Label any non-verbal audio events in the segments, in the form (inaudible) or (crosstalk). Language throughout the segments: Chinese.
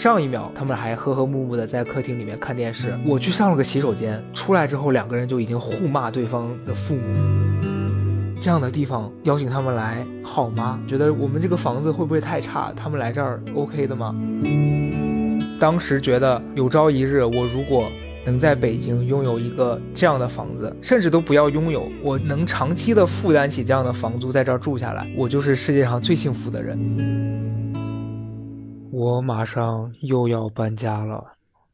上一秒他们还和和睦睦的在客厅里面看电视，我去上了个洗手间，出来之后两个人就已经互骂对方的父母。这样的地方邀请他们来好吗？觉得我们这个房子会不会太差？他们来这儿 OK 的吗？当时觉得有朝一日我如果能在北京拥有一个这样的房子，甚至都不要拥有，我能长期的负担起这样的房租，在这儿住下来，我就是世界上最幸福的人。我马上又要搬家了，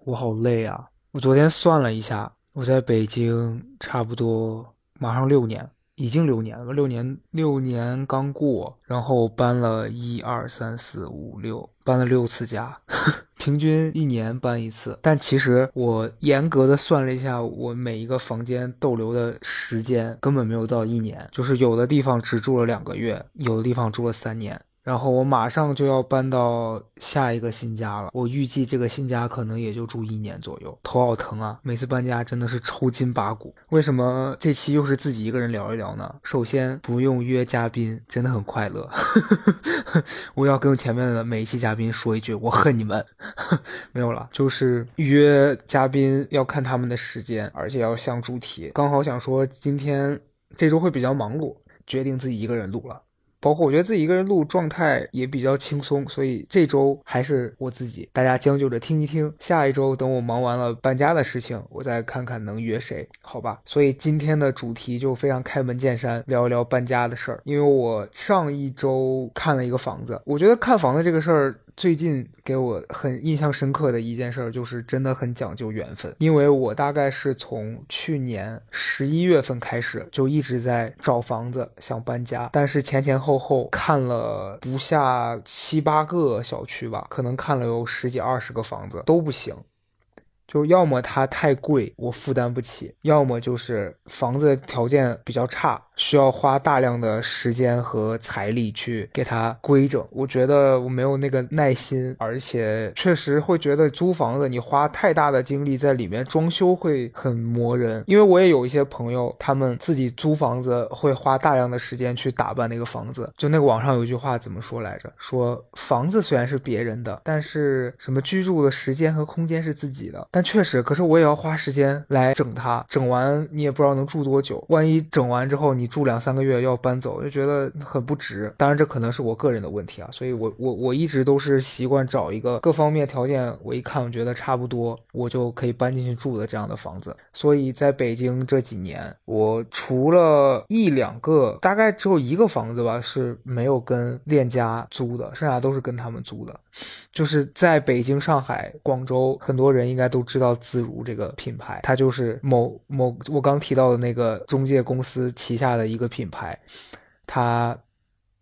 我好累啊！我昨天算了一下，我在北京差不多马上六年。已经六年了，六年六年刚过，然后搬了一二三四五六，搬了六次家，(laughs) 平均一年搬一次。但其实我严格的算了一下，我每一个房间逗留的时间根本没有到一年，就是有的地方只住了两个月，有的地方住了三年。然后我马上就要搬到下一个新家了，我预计这个新家可能也就住一年左右，头好疼啊！每次搬家真的是抽筋拔骨。为什么这期又是自己一个人聊一聊呢？首先不用约嘉宾，真的很快乐。(laughs) 我要跟前面的每一期嘉宾说一句，我恨你们。(laughs) 没有了，就是约嘉宾要看他们的时间，而且要像主题。刚好想说今天这周会比较忙碌，决定自己一个人录了。包括我觉得自己一个人录状态也比较轻松，所以这周还是我自己，大家将就着听一听。下一周等我忙完了搬家的事情，我再看看能约谁，好吧？所以今天的主题就非常开门见山，聊一聊搬家的事儿。因为我上一周看了一个房子，我觉得看房子这个事儿。最近给我很印象深刻的一件事，就是真的很讲究缘分。因为我大概是从去年十一月份开始，就一直在找房子，想搬家，但是前前后后看了不下七八个小区吧，可能看了有十几二十个房子都不行。就要么它太贵，我负担不起；要么就是房子条件比较差。需要花大量的时间和财力去给它规整，我觉得我没有那个耐心，而且确实会觉得租房子你花太大的精力在里面装修会很磨人。因为我也有一些朋友，他们自己租房子会花大量的时间去打扮那个房子。就那个网上有一句话怎么说来着？说房子虽然是别人的，但是什么居住的时间和空间是自己的。但确实，可是我也要花时间来整它，整完你也不知道能住多久，万一整完之后你。住两三个月要搬走，就觉得很不值。当然，这可能是我个人的问题啊，所以我我我一直都是习惯找一个各方面条件我一看我觉得差不多，我就可以搬进去住的这样的房子。所以在北京这几年，我除了一两个，大概只有一个房子吧是没有跟链家租的，剩下都是跟他们租的。就是在北京、上海、广州，很多人应该都知道自如这个品牌，它就是某某我刚提到的那个中介公司旗下的一个品牌，它。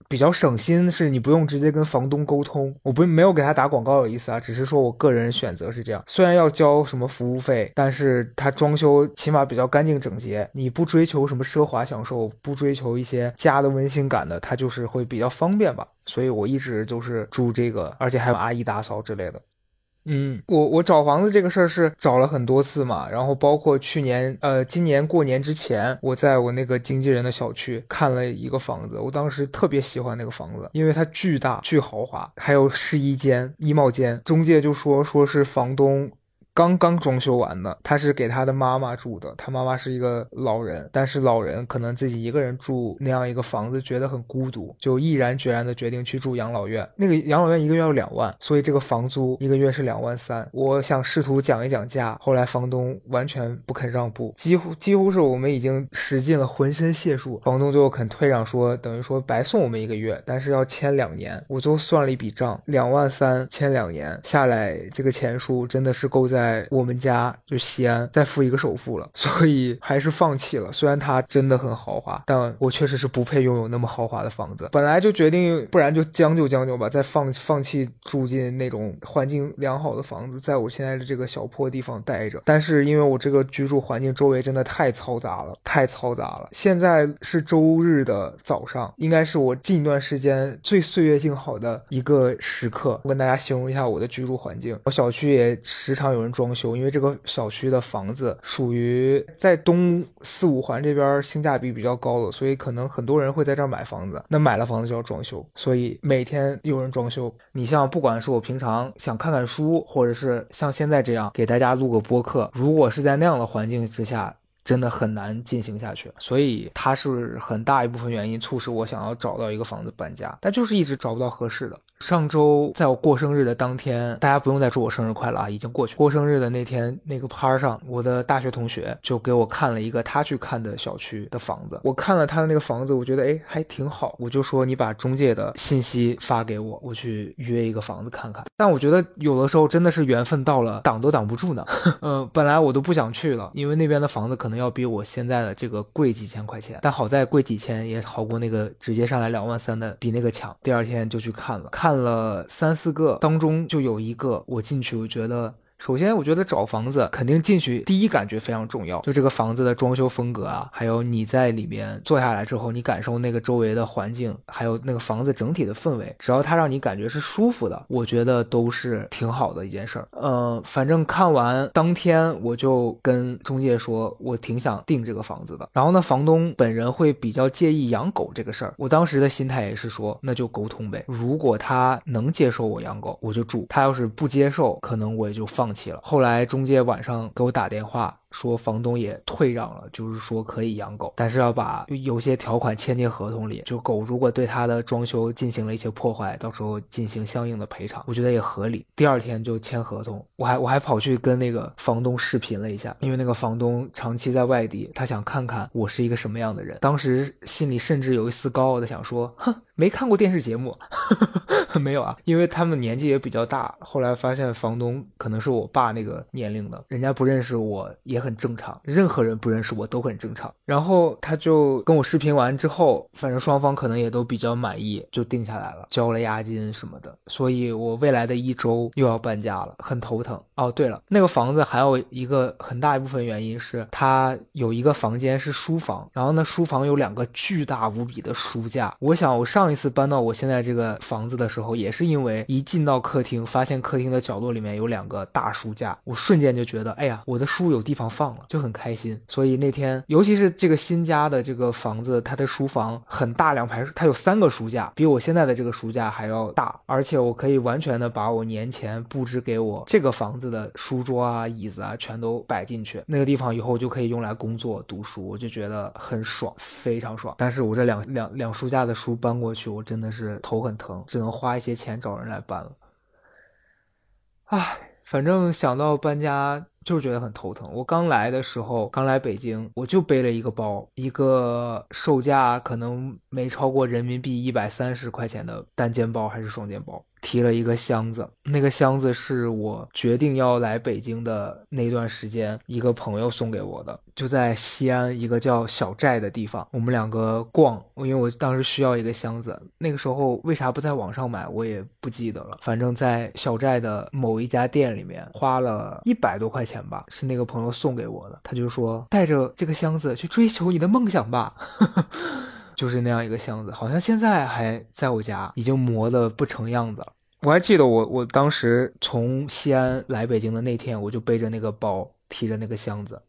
比较省心是你不用直接跟房东沟通，我不没有给他打广告的意思啊，只是说我个人选择是这样。虽然要交什么服务费，但是他装修起码比较干净整洁。你不追求什么奢华享受，不追求一些家的温馨感的，他就是会比较方便吧。所以我一直就是住这个，而且还有阿姨打扫之类的。嗯，我我找房子这个事儿是找了很多次嘛，然后包括去年，呃，今年过年之前，我在我那个经纪人的小区看了一个房子，我当时特别喜欢那个房子，因为它巨大、巨豪华，还有试衣间、衣帽间，中介就说说是房东。刚刚装修完的，他是给他的妈妈住的。他妈妈是一个老人，但是老人可能自己一个人住那样一个房子，觉得很孤独，就毅然决然的决定去住养老院。那个养老院一个月要两万，所以这个房租一个月是两万三。我想试图讲一讲价，后来房东完全不肯让步，几乎几乎是我们已经使尽了浑身解数，房东最后肯退让，说等于说白送我们一个月，但是要签两年。我最后算了一笔账，两万三签两年下来，这个钱数真的是够在。在我们家就西安再付一个首付了，(laughs) 所以还是放弃了。虽然它真的很豪华，但我确实是不配拥有那么豪华的房子。本来就决定，不然就将就将就吧，再放放弃住进那种环境良好的房子，在我现在的这个小破地方待着。但是因为我这个居住环境周围真的太嘈杂了，太嘈杂了。现在是周日的早上，应该是我近一段时间最岁月静好的一个时刻。我跟大家形容一下我的居住环境，我小区也时常有人。装修，因为这个小区的房子属于在东四五环这边性价比比较高的，所以可能很多人会在这儿买房子。那买了房子就要装修，所以每天有人装修。你像不管是我平常想看看书，或者是像现在这样给大家录个播客，如果是在那样的环境之下。真的很难进行下去，所以它是很大一部分原因促使我想要找到一个房子搬家，但就是一直找不到合适的。上周在我过生日的当天，大家不用再祝我生日快乐啊，已经过去。过生日的那天，那个趴上，我的大学同学就给我看了一个他去看的小区的房子。我看了他的那个房子，我觉得哎还挺好，我就说你把中介的信息发给我，我去约一个房子看看。但我觉得有的时候真的是缘分到了，挡都挡不住呢。嗯，(laughs) 本来我都不想去了，因为那边的房子可能要比我现在的这个贵几千块钱，但好在贵几千也好过那个直接上来两万三的，比那个强。第二天就去看了，看。看了三四个，当中就有一个我进去，我觉得。首先，我觉得找房子肯定进去第一感觉非常重要，就这个房子的装修风格啊，还有你在里面坐下来之后，你感受那个周围的环境，还有那个房子整体的氛围，只要它让你感觉是舒服的，我觉得都是挺好的一件事儿。呃，反正看完当天我就跟中介说，我挺想订这个房子的。然后呢，房东本人会比较介意养狗这个事儿，我当时的心态也是说，那就沟通呗。如果他能接受我养狗，我就住；他要是不接受，可能我也就放。放弃了。后来中介晚上给我打电话。说房东也退让了，就是说可以养狗，但是要把有些条款签进合同里，就狗如果对他的装修进行了一些破坏，到时候进行相应的赔偿，我觉得也合理。第二天就签合同，我还我还跑去跟那个房东视频了一下，因为那个房东长期在外地，他想看看我是一个什么样的人。当时心里甚至有一丝高傲的想说，哼，没看过电视节目，(laughs) 没有啊，因为他们年纪也比较大。后来发现房东可能是我爸那个年龄的，人家不认识我也。很正常，任何人不认识我都很正常。然后他就跟我视频完之后，反正双方可能也都比较满意，就定下来了，交了押金什么的。所以我未来的一周又要搬家了，很头疼。哦，对了，那个房子还有一个很大一部分原因是它有一个房间是书房，然后呢，书房有两个巨大无比的书架。我想我上一次搬到我现在这个房子的时候，也是因为一进到客厅，发现客厅的角落里面有两个大书架，我瞬间就觉得，哎呀，我的书有地方。放了就很开心，所以那天尤其是这个新家的这个房子，它的书房很大，两排它有三个书架，比我现在的这个书架还要大，而且我可以完全的把我年前布置给我这个房子的书桌啊、椅子啊全都摆进去，那个地方以后就可以用来工作、读书，我就觉得很爽，非常爽。但是我这两两两书架的书搬过去，我真的是头很疼，只能花一些钱找人来搬了。唉，反正想到搬家。就是觉得很头疼。我刚来的时候，刚来北京，我就背了一个包，一个售价可能没超过人民币一百三十块钱的单肩包还是双肩包。提了一个箱子，那个箱子是我决定要来北京的那段时间，一个朋友送给我的，就在西安一个叫小寨的地方，我们两个逛，因为我当时需要一个箱子，那个时候为啥不在网上买，我也不记得了，反正在小寨的某一家店里面花了一百多块钱吧，是那个朋友送给我的，他就说带着这个箱子去追求你的梦想吧。(laughs) 就是那样一个箱子，好像现在还在我家，已经磨得不成样子了。我还记得我我当时从西安来北京的那天，我就背着那个包，提着那个箱子。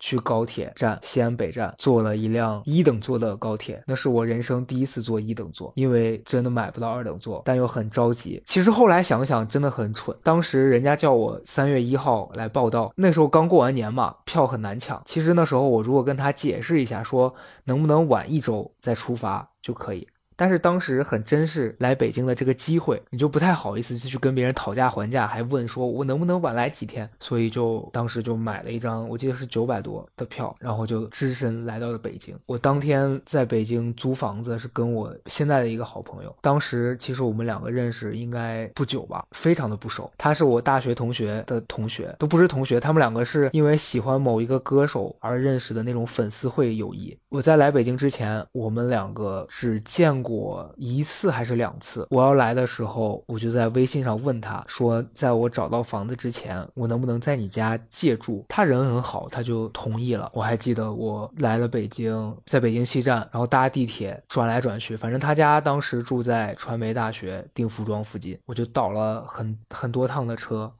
去高铁站西安北站坐了一辆一等座的高铁，那是我人生第一次坐一等座，因为真的买不到二等座，但又很着急。其实后来想想真的很蠢，当时人家叫我三月一号来报到，那时候刚过完年嘛，票很难抢。其实那时候我如果跟他解释一下，说能不能晚一周再出发就可以。但是当时很珍视来北京的这个机会，你就不太好意思去跟别人讨价还价，还问说我能不能晚来几天，所以就当时就买了一张，我记得是九百多的票，然后就只身来到了北京。我当天在北京租房子是跟我现在的一个好朋友，当时其实我们两个认识应该不久吧，非常的不熟。他是我大学同学的同学，都不是同学，他们两个是因为喜欢某一个歌手而认识的那种粉丝会友谊。我在来北京之前，我们两个只见过。我一次还是两次，我要来的时候，我就在微信上问他说，在我找到房子之前，我能不能在你家借住？他人很好，他就同意了。我还记得我来了北京，在北京西站，然后搭地铁转来转去，反正他家当时住在传媒大学定服装附近，我就倒了很很多趟的车。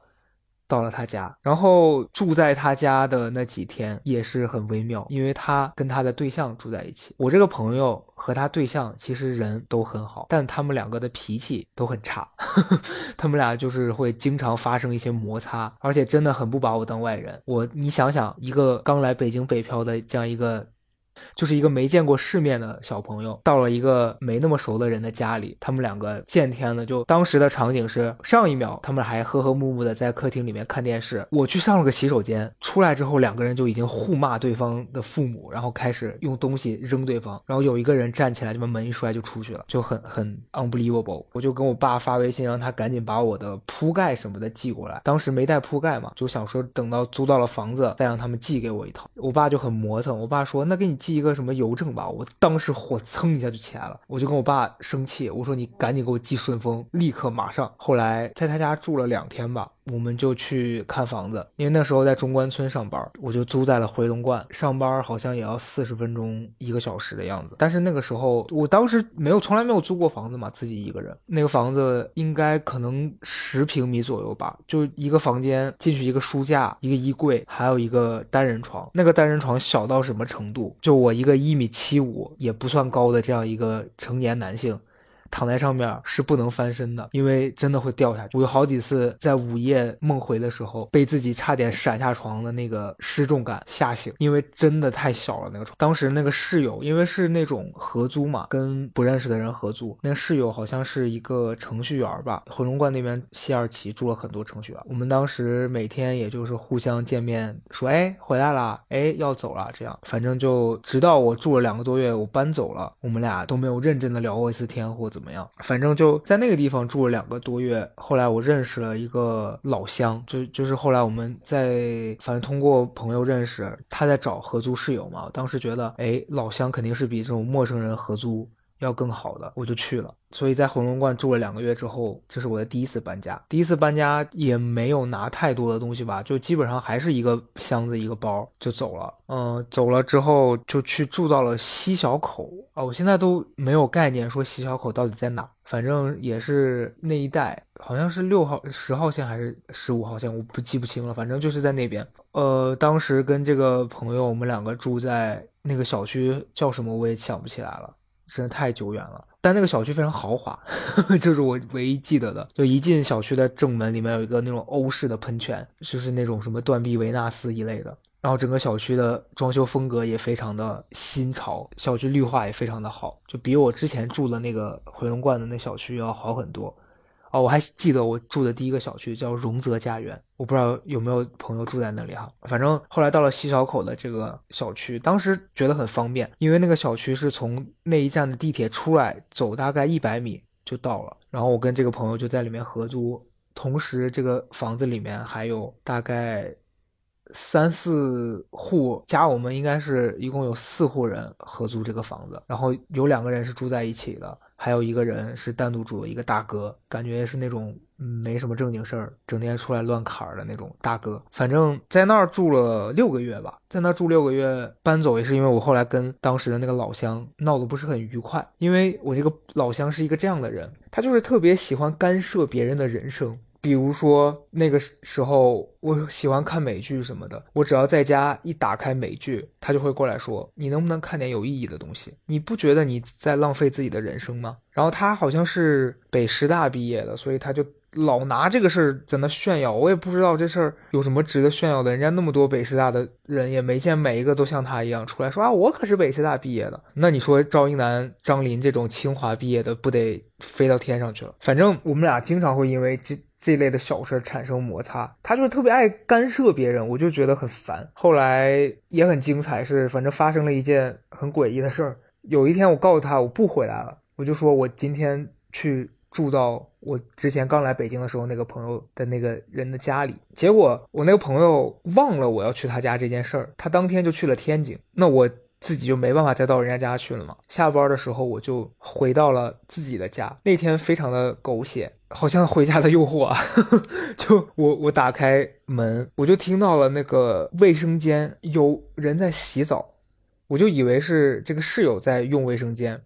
到了他家，然后住在他家的那几天也是很微妙，因为他跟他的对象住在一起。我这个朋友和他对象其实人都很好，但他们两个的脾气都很差，(laughs) 他们俩就是会经常发生一些摩擦，而且真的很不把我当外人。我你想想，一个刚来北京北漂的这样一个。就是一个没见过世面的小朋友，到了一个没那么熟的人的家里，他们两个见天了。就当时的场景是，上一秒他们还和和睦睦的在客厅里面看电视，我去上了个洗手间，出来之后两个人就已经互骂对方的父母，然后开始用东西扔对方，然后有一个人站起来就把门一摔就出去了，就很很 unbelievable。我就跟我爸发微信，让他赶紧把我的铺盖什么的寄过来。当时没带铺盖嘛，就想说等到租到了房子再让他们寄给我一套。我爸就很磨蹭，我爸说那给你寄。寄一个什么邮政吧，我当时火蹭一下就起来了，我就跟我爸生气，我说你赶紧给我寄顺丰，立刻马上。后来在他家住了两天吧。我们就去看房子，因为那时候在中关村上班，我就租在了回龙观。上班好像也要四十分钟一个小时的样子。但是那个时候，我当时没有，从来没有租过房子嘛，自己一个人。那个房子应该可能十平米左右吧，就一个房间，进去一个书架，一个衣柜，还有一个单人床。那个单人床小到什么程度？就我一个一米七五也不算高的这样一个成年男性。躺在上面是不能翻身的，因为真的会掉下去。我有好几次在午夜梦回的时候，被自己差点闪下床的那个失重感吓醒，因为真的太小了那个床。当时那个室友，因为是那种合租嘛，跟不认识的人合租，那个室友好像是一个程序员吧。回龙观那边西二旗住了很多程序员，我们当时每天也就是互相见面，说哎回来了，哎要走了，这样反正就直到我住了两个多月，我搬走了，我们俩都没有认真的聊过一次天或者。怎么样？反正就在那个地方住了两个多月。后来我认识了一个老乡，就就是后来我们在反正通过朋友认识，他在找合租室友嘛。当时觉得，哎，老乡肯定是比这种陌生人合租要更好的，我就去了。所以在回龙观住了两个月之后，这是我的第一次搬家。第一次搬家也没有拿太多的东西吧，就基本上还是一个箱子一个包就走了。嗯，走了之后就去住到了西小口啊，我现在都没有概念说西小口到底在哪，反正也是那一带，好像是六号、十号线还是十五号线，我不记不清了。反正就是在那边。呃，当时跟这个朋友，我们两个住在那个小区叫什么我也想不起来了，真的太久远了。但那个小区非常豪华，(laughs) 这是我唯一记得的。就一进小区的正门，里面有一个那种欧式的喷泉，就是那种什么断臂维纳斯一类的。然后整个小区的装修风格也非常的新潮，小区绿化也非常的好，就比我之前住的那个回龙观的那小区要好很多。哦，我还记得我住的第一个小区叫荣泽家园，我不知道有没有朋友住在那里哈。反正后来到了西小口的这个小区，当时觉得很方便，因为那个小区是从那一站的地铁出来，走大概一百米就到了。然后我跟这个朋友就在里面合租，同时这个房子里面还有大概三四户，加我们应该是一共有四户人合租这个房子，然后有两个人是住在一起的。还有一个人是单独住的一个大哥，感觉是那种没什么正经事儿，整天出来乱侃的那种大哥。反正在那儿住了六个月吧，在那儿住六个月，搬走也是因为我后来跟当时的那个老乡闹得不是很愉快，因为我这个老乡是一个这样的人，他就是特别喜欢干涉别人的人生。比如说那个时候，我喜欢看美剧什么的，我只要在家一打开美剧，他就会过来说：“你能不能看点有意义的东西？你不觉得你在浪费自己的人生吗？”然后他好像是北师大毕业的，所以他就老拿这个事儿在那炫耀。我也不知道这事儿有什么值得炫耀的，人家那么多北师大的人也没见每一个都像他一样出来说啊，我可是北师大毕业的。那你说赵英男、张琳这种清华毕业的，不得飞到天上去了？反正我们俩经常会因为这。这类的小事产生摩擦，他就是特别爱干涉别人，我就觉得很烦。后来也很精彩，是反正发生了一件很诡异的事儿。有一天我告诉他我不回来了，我就说我今天去住到我之前刚来北京的时候那个朋友的那个人的家里，结果我那个朋友忘了我要去他家这件事儿，他当天就去了天津。那我。自己就没办法再到人家家去了嘛。下班的时候我就回到了自己的家。那天非常的狗血，好像回家的诱惑啊。(laughs) 就我我打开门，我就听到了那个卫生间有人在洗澡，我就以为是这个室友在用卫生间。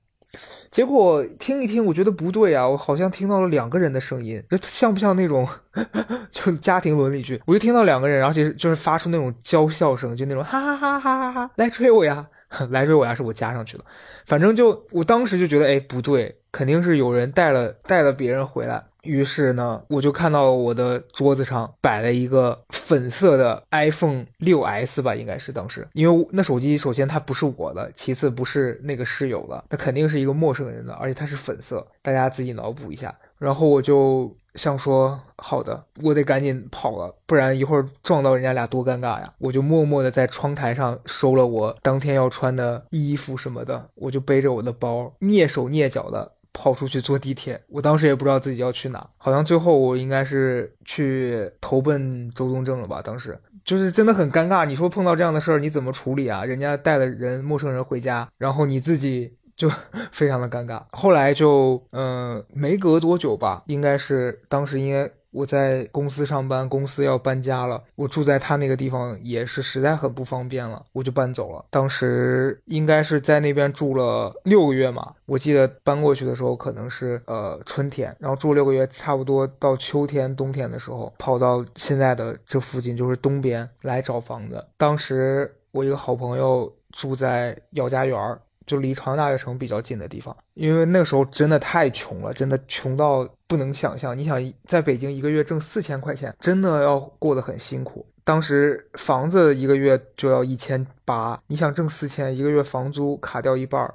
结果听一听，我觉得不对啊，我好像听到了两个人的声音，这像不像那种 (laughs) 就家庭伦理剧？我就听到两个人，而且就是发出那种娇笑声，就那种哈哈哈哈哈哈，来追我呀，来追我呀，是我加上去的。反正就我当时就觉得，哎，不对，肯定是有人带了带了别人回来。于是呢，我就看到我的桌子上摆了一个粉色的 iPhone 六 S 吧，应该是当时，因为那手机首先它不是我的，其次不是那个室友的，那肯定是一个陌生人的，而且它是粉色，大家自己脑补一下。然后我就想说，好的，我得赶紧跑了，不然一会儿撞到人家俩多尴尬呀！我就默默的在窗台上收了我当天要穿的衣服什么的，我就背着我的包，蹑手蹑脚的。跑出去坐地铁，我当时也不知道自己要去哪，好像最后我应该是去投奔周东正了吧？当时就是真的很尴尬。你说碰到这样的事儿，你怎么处理啊？人家带了人，陌生人回家，然后你自己就 (laughs) 非常的尴尬。后来就嗯，没隔多久吧，应该是当时因为。我在公司上班，公司要搬家了，我住在他那个地方也是实在很不方便了，我就搬走了。当时应该是在那边住了六个月嘛，我记得搬过去的时候可能是呃春天，然后住六个月，差不多到秋天、冬天的时候，跑到现在的这附近，就是东边来找房子。当时我一个好朋友住在姚家园儿。就离朝阳大悦城比较近的地方，因为那时候真的太穷了，真的穷到不能想象。你想在北京一个月挣四千块钱，真的要过得很辛苦。当时房子一个月就要一千八，你想挣四千，一个月房租卡掉一半，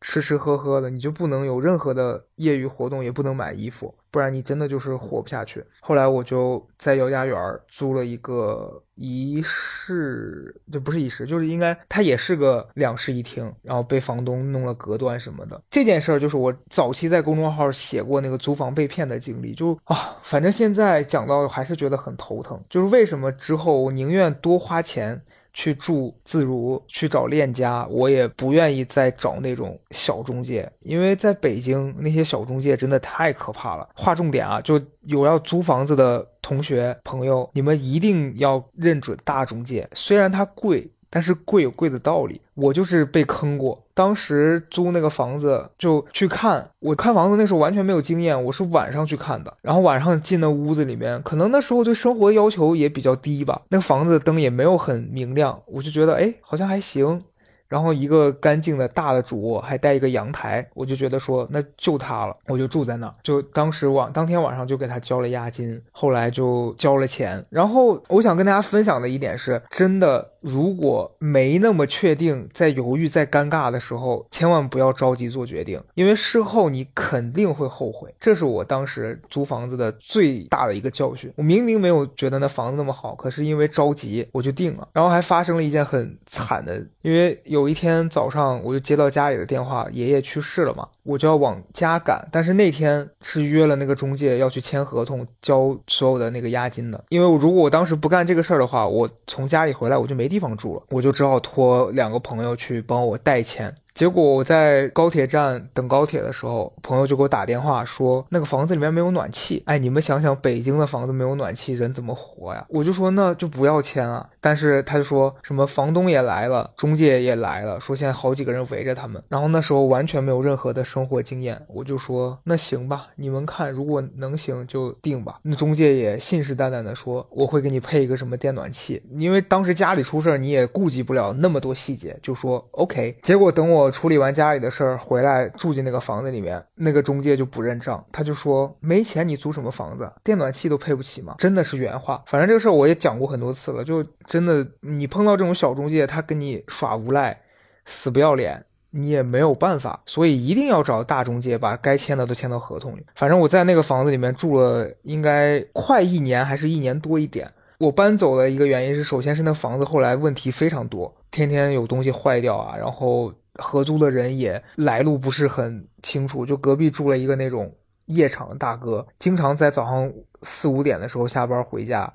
吃吃喝喝的，你就不能有任何的业余活动，也不能买衣服。不然你真的就是活不下去。后来我就在姚家园租了一个一室，就不是一室，就是应该它也是个两室一厅，然后被房东弄了隔断什么的。这件事儿就是我早期在公众号写过那个租房被骗的经历，就啊，反正现在讲到还是觉得很头疼。就是为什么之后我宁愿多花钱。去住自如，去找链家，我也不愿意再找那种小中介，因为在北京那些小中介真的太可怕了。划重点啊，就有要租房子的同学朋友，你们一定要认准大中介，虽然它贵。但是贵有贵的道理，我就是被坑过。当时租那个房子就去看，我看房子那时候完全没有经验，我是晚上去看的。然后晚上进那屋子里面，可能那时候对生活要求也比较低吧，那个房子灯也没有很明亮，我就觉得哎，好像还行。然后一个干净的大的主卧，还带一个阳台，我就觉得说那就他了，我就住在那儿。就当时晚当天晚上就给他交了押金，后来就交了钱。然后我想跟大家分享的一点是，真的如果没那么确定，在犹豫、在尴尬的时候，千万不要着急做决定，因为事后你肯定会后悔。这是我当时租房子的最大的一个教训。我明明没有觉得那房子那么好，可是因为着急我就定了。然后还发生了一件很惨的，因为有。一天早上，我就接到家里的电话，爷爷去世了嘛，我就要往家赶。但是那天是约了那个中介要去签合同、交所有的那个押金的。因为我如果我当时不干这个事儿的话，我从家里回来我就没地方住了，我就只好托两个朋友去帮我带钱。结果我在高铁站等高铁的时候，朋友就给我打电话说那个房子里面没有暖气。哎，你们想想，北京的房子没有暖气，人怎么活呀？我就说那就不要签啊。但是他就说什么房东也来了，中介也来了，说现在好几个人围着他们。然后那时候完全没有任何的生活经验，我就说那行吧，你们看如果能行就定吧。那中介也信誓旦旦的说我会给你配一个什么电暖气，因为当时家里出事儿，你也顾及不了那么多细节，就说 OK。结果等我。我处理完家里的事儿回来，住进那个房子里面，那个中介就不认账，他就说没钱，你租什么房子？电暖气都配不起吗？真的是原话。反正这个事儿我也讲过很多次了，就真的你碰到这种小中介，他跟你耍无赖，死不要脸，你也没有办法，所以一定要找大中介，把该签的都签到合同里。反正我在那个房子里面住了应该快一年，还是一年多一点。我搬走的一个原因是，首先是那房子后来问题非常多，天天有东西坏掉啊，然后。合租的人也来路不是很清楚，就隔壁住了一个那种夜场的大哥，经常在早上四五点的时候下班回家，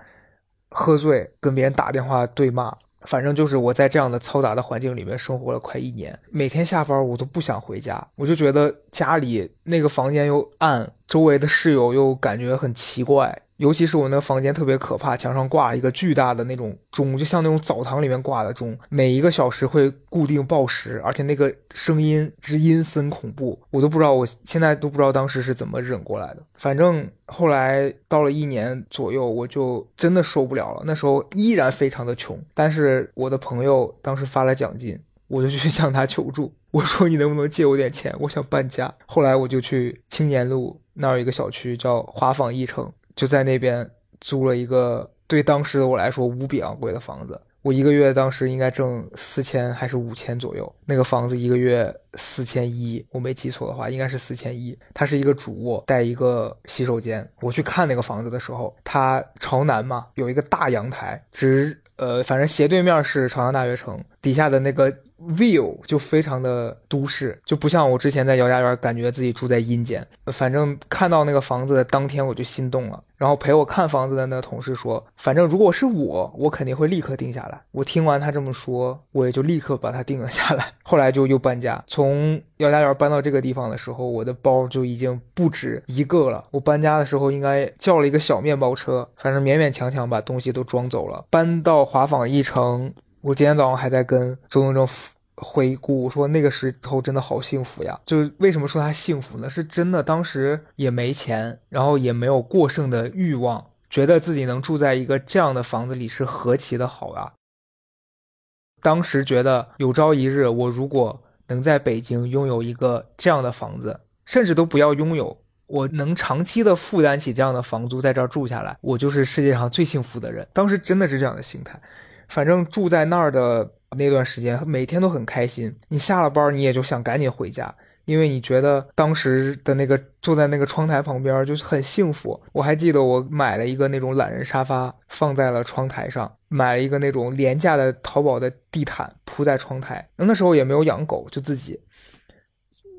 喝醉跟别人打电话对骂，反正就是我在这样的嘈杂的环境里面生活了快一年，每天下班我都不想回家，我就觉得家里那个房间又暗，周围的室友又感觉很奇怪。尤其是我那房间特别可怕，墙上挂一个巨大的那种钟，就像那种澡堂里面挂的钟，每一个小时会固定报时，而且那个声音之阴森恐怖，我都不知道，我现在都不知道当时是怎么忍过来的。反正后来到了一年左右，我就真的受不了了。那时候依然非常的穷，但是我的朋友当时发了奖金，我就去向他求助，我说 (laughs) 你能不能借我点钱，我想搬家。后来我就去青年路那儿有一个小区叫华坊一城。就在那边租了一个对当时的我来说无比昂贵的房子，我一个月当时应该挣四千还是五千左右。那个房子一个月四千一，我没记错的话应该是四千一。它是一个主卧带一个洗手间。我去看那个房子的时候，它朝南嘛，有一个大阳台，直呃，反正斜对面是朝阳大学城，底下的那个。view 就非常的都市，就不像我之前在姚家园，感觉自己住在阴间。反正看到那个房子的当天，我就心动了。然后陪我看房子的那个同事说：“反正如果是我，我肯定会立刻定下来。”我听完他这么说，我也就立刻把它定了下来。(laughs) 后来就又搬家，从姚家园搬到这个地方的时候，我的包就已经不止一个了。我搬家的时候应该叫了一个小面包车，反正勉勉强强把东西都装走了。搬到华纺一城。我今天早上还在跟周东正回顾说，那个时候真的好幸福呀！就是为什么说他幸福呢？是真的，当时也没钱，然后也没有过剩的欲望，觉得自己能住在一个这样的房子里是何其的好啊！当时觉得有朝一日，我如果能在北京拥有一个这样的房子，甚至都不要拥有，我能长期的负担起这样的房租，在这儿住下来，我就是世界上最幸福的人。当时真的是这样的心态。反正住在那儿的那段时间，每天都很开心。你下了班，你也就想赶紧回家，因为你觉得当时的那个坐在那个窗台旁边就是很幸福。我还记得我买了一个那种懒人沙发，放在了窗台上，买了一个那种廉价的淘宝的地毯铺在窗台。那时候也没有养狗，就自己，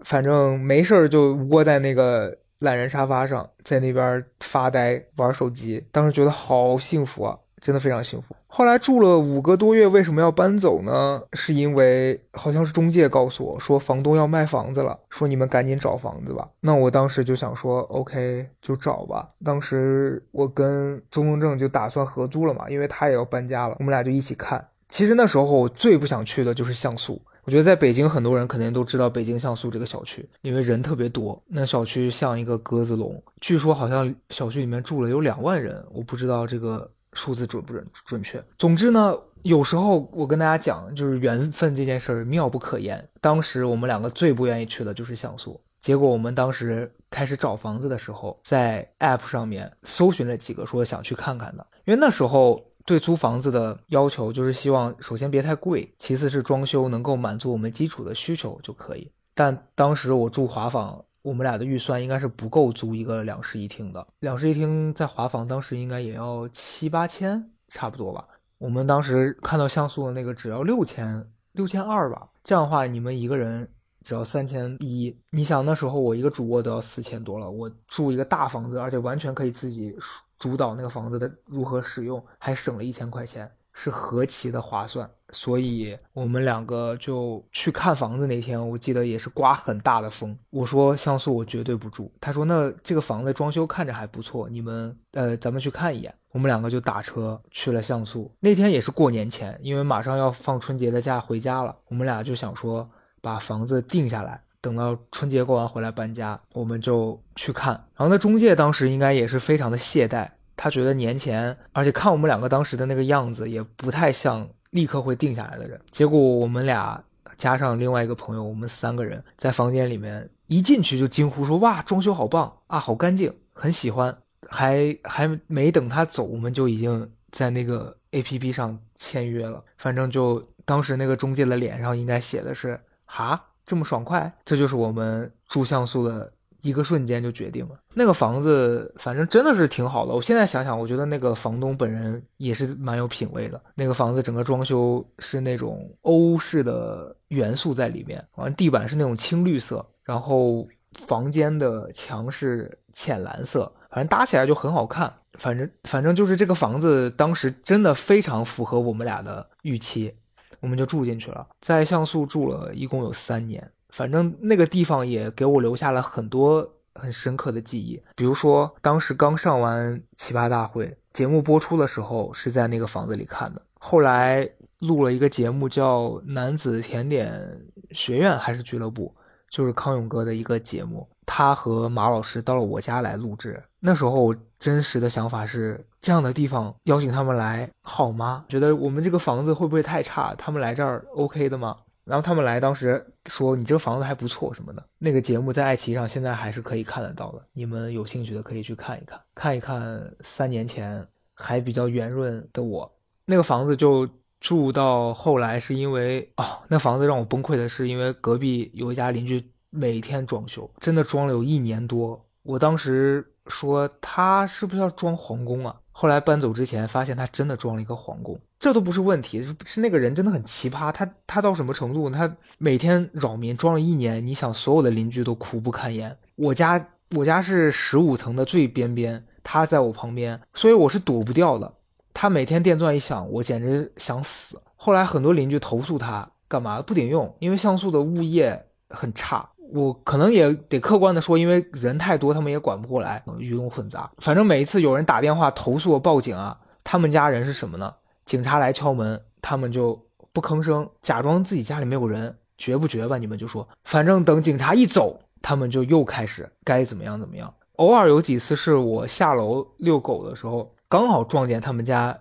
反正没事儿就窝在那个懒人沙发上，在那边发呆玩手机。当时觉得好幸福啊！真的非常幸福。后来住了五个多月，为什么要搬走呢？是因为好像是中介告诉我说房东要卖房子了，说你们赶紧找房子吧。那我当时就想说，OK，就找吧。当时我跟周东正就打算合租了嘛，因为他也要搬家了，我们俩就一起看。其实那时候我最不想去的就是像素。我觉得在北京很多人肯定都知道北京像素这个小区，因为人特别多。那小区像一个鸽子笼，据说好像小区里面住了有两万人，我不知道这个。数字准不准准确？总之呢，有时候我跟大家讲，就是缘分这件事儿妙不可言。当时我们两个最不愿意去的就是像素，结果我们当时开始找房子的时候，在 App 上面搜寻了几个说想去看看的，因为那时候对租房子的要求就是希望首先别太贵，其次是装修能够满足我们基础的需求就可以。但当时我住华坊。我们俩的预算应该是不够租一个两室一厅的，两室一厅在华房当时应该也要七八千，差不多吧。我们当时看到像素的那个只要六千六千二吧，这样的话你们一个人只要三千一。你想那时候我一个主卧都要四千多了，我住一个大房子，而且完全可以自己主导那个房子的如何使用，还省了一千块钱。是何其的划算，所以我们两个就去看房子那天，我记得也是刮很大的风。我说像素我绝对不住，他说那这个房子装修看着还不错，你们呃咱们去看一眼。我们两个就打车去了像素。那天也是过年前，因为马上要放春节的假回家了，我们俩就想说把房子定下来，等到春节过完回来搬家，我们就去看。然后那中介当时应该也是非常的懈怠。他觉得年前，而且看我们两个当时的那个样子，也不太像立刻会定下来的人。结果我们俩加上另外一个朋友，我们三个人在房间里面一进去就惊呼说：“哇，装修好棒啊，好干净，很喜欢。”还还没等他走，我们就已经在那个 A P P 上签约了。反正就当时那个中介的脸上应该写的是：“哈，这么爽快。”这就是我们住像素的。一个瞬间就决定了，那个房子反正真的是挺好的。我现在想想，我觉得那个房东本人也是蛮有品位的。那个房子整个装修是那种欧式的元素在里面，完地板是那种青绿色，然后房间的墙是浅蓝色，反正搭起来就很好看。反正反正就是这个房子当时真的非常符合我们俩的预期，我们就住进去了，在像素住了一共有三年。反正那个地方也给我留下了很多很深刻的记忆。比如说，当时刚上完《奇葩大会》节目播出的时候，是在那个房子里看的。后来录了一个节目，叫《男子甜点学院》还是俱乐部，就是康永哥的一个节目。他和马老师到了我家来录制。那时候真实的想法是，这样的地方邀请他们来好吗？觉得我们这个房子会不会太差？他们来这儿 OK 的吗？然后他们来，当时说你这个房子还不错什么的。那个节目在爱奇艺上现在还是可以看得到的，你们有兴趣的可以去看一看，看一看三年前还比较圆润的我。那个房子就住到后来，是因为哦，那房子让我崩溃的是，因为隔壁有一家邻居每天装修，真的装了有一年多。我当时说他是不是要装皇宫啊？后来搬走之前发现他真的装了一个皇宫，这都不是问题，是那个人真的很奇葩。他他到什么程度？他每天扰民，装了一年，你想所有的邻居都苦不堪言。我家我家是十五层的最边边，他在我旁边，所以我是躲不掉的。他每天电钻一响，我简直想死。后来很多邻居投诉他干嘛不顶用，因为像素的物业很差。我可能也得客观的说，因为人太多，他们也管不过来，鱼龙混杂。反正每一次有人打电话投诉报警啊，他们家人是什么呢？警察来敲门，他们就不吭声，假装自己家里没有人，绝不绝吧？你们就说，反正等警察一走，他们就又开始该怎么样怎么样。偶尔有几次是我下楼遛狗的时候，刚好撞见他们家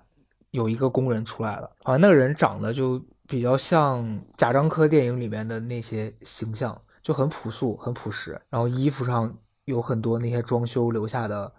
有一个工人出来了，好像那个人长得就比较像贾樟柯电影里面的那些形象。就很朴素，很朴实，然后衣服上有很多那些装修留下的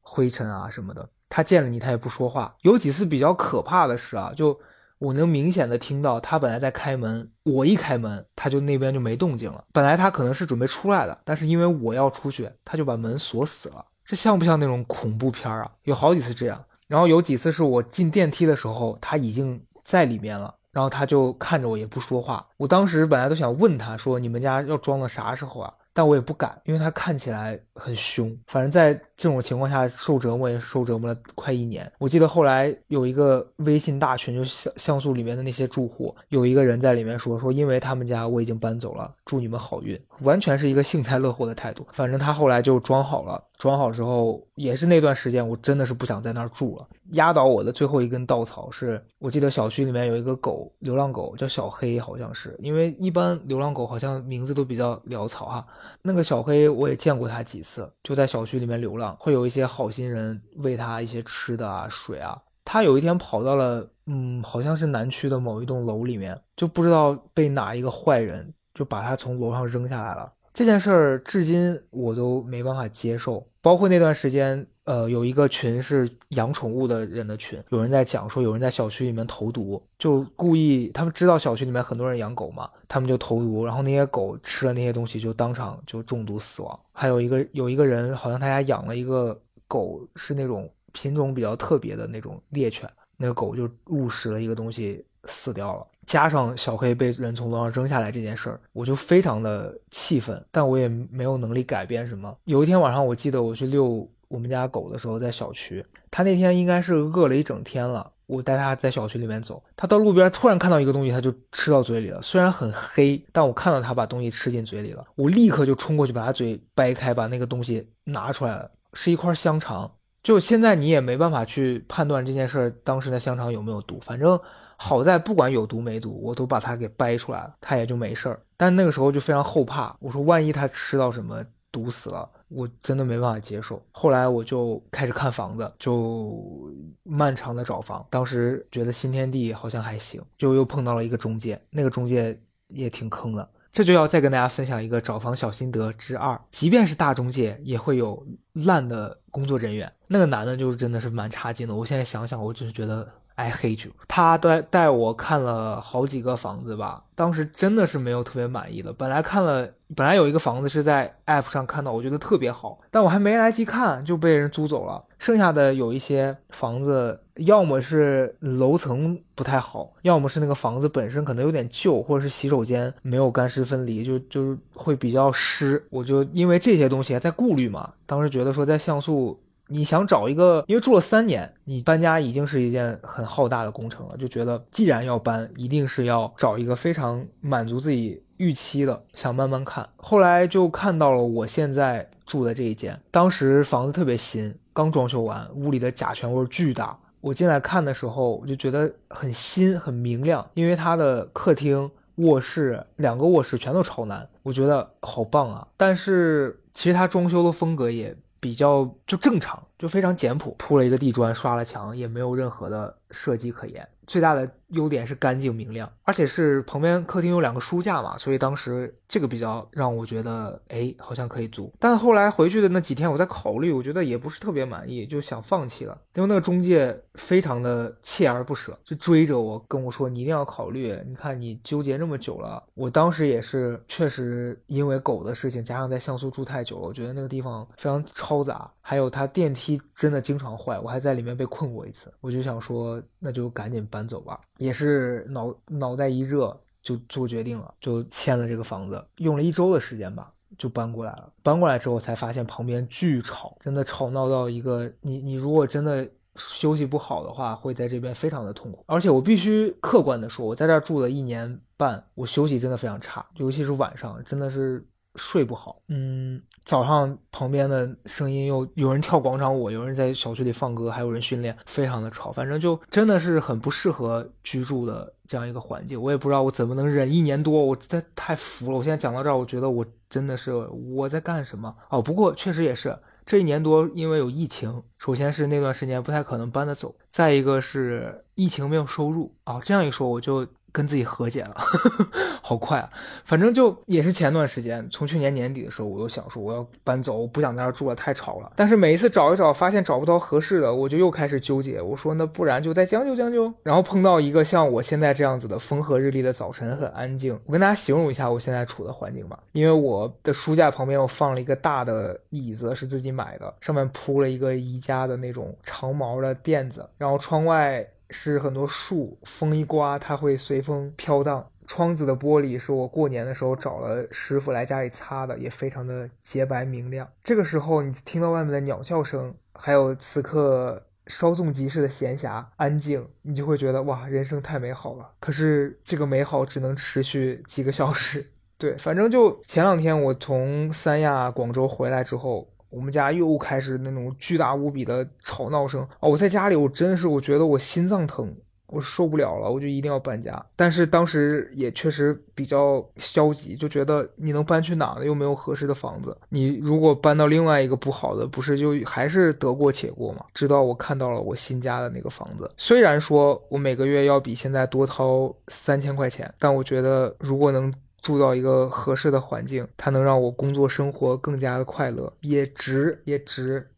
灰尘啊什么的。他见了你，他也不说话。有几次比较可怕的是啊，就我能明显的听到他本来在开门，我一开门，他就那边就没动静了。本来他可能是准备出来的，但是因为我要出去，他就把门锁死了。这像不像那种恐怖片啊？有好几次这样。然后有几次是我进电梯的时候，他已经在里面了。然后他就看着我也不说话，我当时本来都想问他说：“你们家要装到啥时候啊？”但我也不敢，因为他看起来很凶。反正在这种情况下受折磨也受折磨了快一年。我记得后来有一个微信大群，就像像素里面的那些住户，有一个人在里面说说，因为他们家我已经搬走了，祝你们好运，完全是一个幸灾乐祸的态度。反正他后来就装好了。装好之后，也是那段时间，我真的是不想在那儿住了。压倒我的最后一根稻草是，我记得小区里面有一个狗，流浪狗叫小黑，好像是。因为一般流浪狗好像名字都比较潦草哈。那个小黑我也见过它几次，就在小区里面流浪，会有一些好心人喂它一些吃的啊、水啊。它有一天跑到了，嗯，好像是南区的某一栋楼里面，就不知道被哪一个坏人就把它从楼上扔下来了。这件事儿至今我都没办法接受，包括那段时间，呃，有一个群是养宠物的人的群，有人在讲说有人在小区里面投毒，就故意他们知道小区里面很多人养狗嘛，他们就投毒，然后那些狗吃了那些东西就当场就中毒死亡。还有一个有一个人好像他家养了一个狗，是那种品种比较特别的那种猎犬，那个狗就误食了一个东西死掉了。加上小黑被人从楼上扔下来这件事儿，我就非常的气愤，但我也没有能力改变什么。有一天晚上，我记得我去遛我们家狗的时候，在小区，它那天应该是饿了一整天了。我带它在小区里面走，它到路边突然看到一个东西，它就吃到嘴里了。虽然很黑，但我看到它把东西吃进嘴里了，我立刻就冲过去把它嘴掰开，把那个东西拿出来了，是一块香肠。就现在你也没办法去判断这件事儿当时的香肠有没有毒，反正。好在不管有毒没毒，我都把它给掰出来了，它也就没事儿。但那个时候就非常后怕，我说万一它吃到什么毒死了，我真的没办法接受。后来我就开始看房子，就漫长的找房。当时觉得新天地好像还行，就又碰到了一个中介，那个中介也挺坑的。这就要再跟大家分享一个找房小心得之二：即便是大中介，也会有烂的工作人员。那个男的就是真的是蛮差劲的。我现在想想，我就是觉得。I hate you。他带带我看了好几个房子吧，当时真的是没有特别满意的。本来看了，本来有一个房子是在 App 上看到，我觉得特别好，但我还没来及看就被人租走了。剩下的有一些房子，要么是楼层不太好，要么是那个房子本身可能有点旧，或者是洗手间没有干湿分离，就就是会比较湿。我就因为这些东西在顾虑嘛，当时觉得说在像素。你想找一个，因为住了三年，你搬家已经是一件很浩大的工程了，就觉得既然要搬，一定是要找一个非常满足自己预期的，想慢慢看。后来就看到了我现在住的这一间，当时房子特别新，刚装修完，屋里的甲醛味巨大。我进来看的时候，我就觉得很新、很明亮，因为它的客厅、卧室两个卧室全都朝南，我觉得好棒啊。但是其实它装修的风格也比较就正常，就非常简朴，铺了一个地砖，刷了墙，也没有任何的设计可言。最大的优点是干净明亮，而且是旁边客厅有两个书架嘛，所以当时这个比较让我觉得，哎，好像可以租。但后来回去的那几天，我在考虑，我觉得也不是特别满意，就想放弃了。因为那个中介非常的锲而不舍，就追着我跟我说，你一定要考虑。你看你纠结那么久了，我当时也是确实因为狗的事情，加上在像素住太久了，我觉得那个地方非常嘈杂，还有它电梯真的经常坏，我还在里面被困过一次，我就想说，那就赶紧。搬搬走吧，也是脑脑袋一热就做决定了，就签了这个房子，用了一周的时间吧，就搬过来了。搬过来之后才发现旁边巨吵，真的吵闹到一个你你如果真的休息不好的话，会在这边非常的痛苦。而且我必须客观的说，我在这儿住了一年半，我休息真的非常差，尤其是晚上，真的是。睡不好，嗯，早上旁边的声音又有人跳广场舞，有人在小区里放歌，还有人训练，非常的吵，反正就真的是很不适合居住的这样一个环境。我也不知道我怎么能忍一年多，我真太服了。我现在讲到这儿，我觉得我真的是我在干什么哦？不过确实也是这一年多，因为有疫情，首先是那段时间不太可能搬得走，再一个是疫情没有收入啊。这样一说，我就。跟自己和解了，(laughs) 好快啊！反正就也是前段时间，从去年年底的时候，我又想说我要搬走，我不想在这住了，太吵了。但是每一次找一找，发现找不到合适的，我就又开始纠结。我说那不然就再将就将就。然后碰到一个像我现在这样子的风和日丽的早晨，很安静。我跟大家形容一下我现在处的环境吧，因为我的书架旁边我放了一个大的椅子，是自己买的，上面铺了一个宜家的那种长毛的垫子，然后窗外。是很多树，风一刮，它会随风飘荡。窗子的玻璃是我过年的时候找了师傅来家里擦的，也非常的洁白明亮。这个时候，你听到外面的鸟叫声，还有此刻稍纵即逝的闲暇安静，你就会觉得哇，人生太美好了。可是这个美好只能持续几个小时。对，反正就前两天我从三亚、广州回来之后。我们家又开始那种巨大无比的吵闹声哦！我在家里，我真的是我觉得我心脏疼，我受不了了，我就一定要搬家。但是当时也确实比较消极，就觉得你能搬去哪呢？又没有合适的房子。你如果搬到另外一个不好的，不是就还是得过且过吗？直到我看到了我新家的那个房子，虽然说我每个月要比现在多掏三千块钱，但我觉得如果能。住到一个合适的环境，它能让我工作生活更加的快乐，也值也值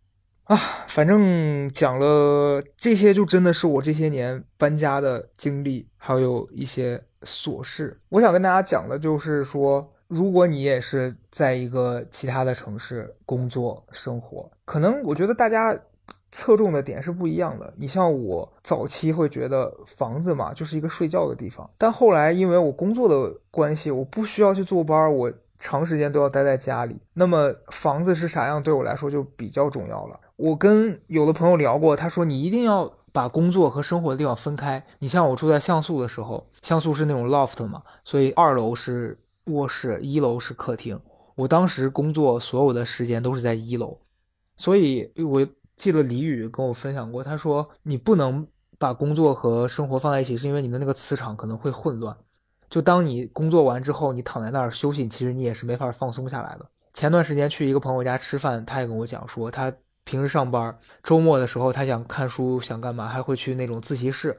啊！反正讲了这些，就真的是我这些年搬家的经历，还有一些琐事。我想跟大家讲的就是说，如果你也是在一个其他的城市工作生活，可能我觉得大家。侧重的点是不一样的。你像我早期会觉得房子嘛就是一个睡觉的地方，但后来因为我工作的关系，我不需要去坐班，我长时间都要待在家里。那么房子是啥样，对我来说就比较重要了。我跟有的朋友聊过，他说你一定要把工作和生活的地方分开。你像我住在像素的时候，像素是那种 loft 嘛，所以二楼是卧室，一楼是客厅。我当时工作所有的时间都是在一楼，所以我。记得李宇跟我分享过，他说你不能把工作和生活放在一起，是因为你的那个磁场可能会混乱。就当你工作完之后，你躺在那儿休息，其实你也是没法放松下来的。前段时间去一个朋友家吃饭，他也跟我讲说，他平时上班，周末的时候他想看书想干嘛，还会去那种自习室，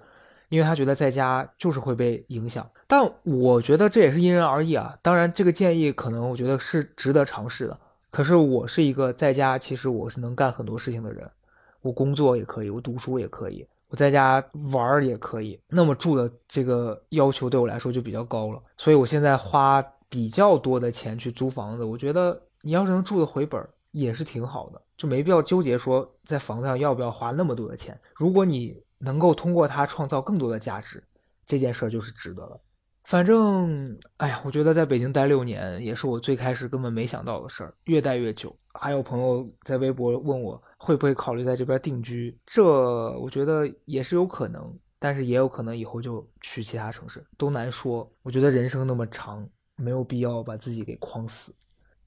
因为他觉得在家就是会被影响。但我觉得这也是因人而异啊。当然，这个建议可能我觉得是值得尝试的。可是我是一个在家，其实我是能干很多事情的人，我工作也可以，我读书也可以，我在家玩儿也可以。那么住的这个要求对我来说就比较高了，所以我现在花比较多的钱去租房子。我觉得你要是能住的回本，也是挺好的，就没必要纠结说在房子上要不要花那么多的钱。如果你能够通过它创造更多的价值，这件事儿就是值得了。反正，哎呀，我觉得在北京待六年也是我最开始根本没想到的事儿，越待越久。还有朋友在微博问我会不会考虑在这边定居，这我觉得也是有可能，但是也有可能以后就去其他城市，都难说。我觉得人生那么长，没有必要把自己给框死。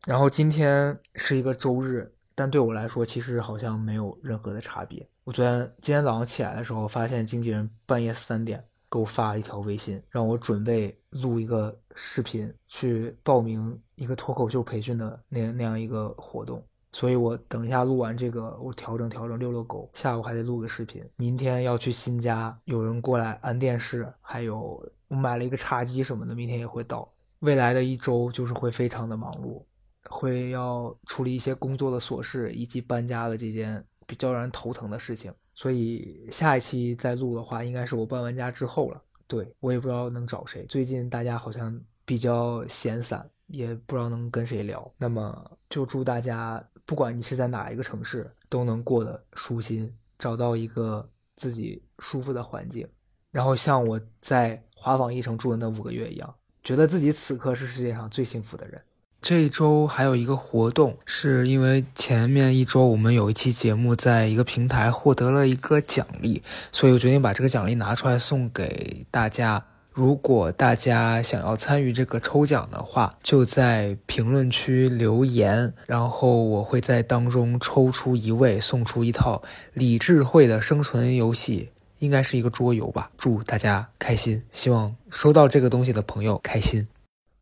然后今天是一个周日，但对我来说其实好像没有任何的差别。我昨天今天早上起来的时候，发现经纪人半夜三点给我发了一条微信，让我准备录一个视频，去报名一个脱口秀培训的那那样一个活动。所以我等一下录完这个，我调整调整遛遛狗，下午还得录个视频。明天要去新家，有人过来安电视，还有我买了一个茶几什么的，明天也会到。未来的一周就是会非常的忙碌，会要处理一些工作的琐事，以及搬家的这件比较让人头疼的事情。所以下一期再录的话，应该是我搬完家之后了。对我也不知道能找谁，最近大家好像比较闲散，也不知道能跟谁聊。那么就祝大家。不管你是在哪一个城市，都能过得舒心，找到一个自己舒服的环境，然后像我在华纺一城住的那五个月一样，觉得自己此刻是世界上最幸福的人。这一周还有一个活动，是因为前面一周我们有一期节目在一个平台获得了一个奖励，所以我决定把这个奖励拿出来送给大家。如果大家想要参与这个抽奖的话，就在评论区留言，然后我会在当中抽出一位，送出一套李智慧的生存游戏，应该是一个桌游吧。祝大家开心，希望收到这个东西的朋友开心。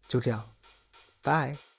就这样，拜。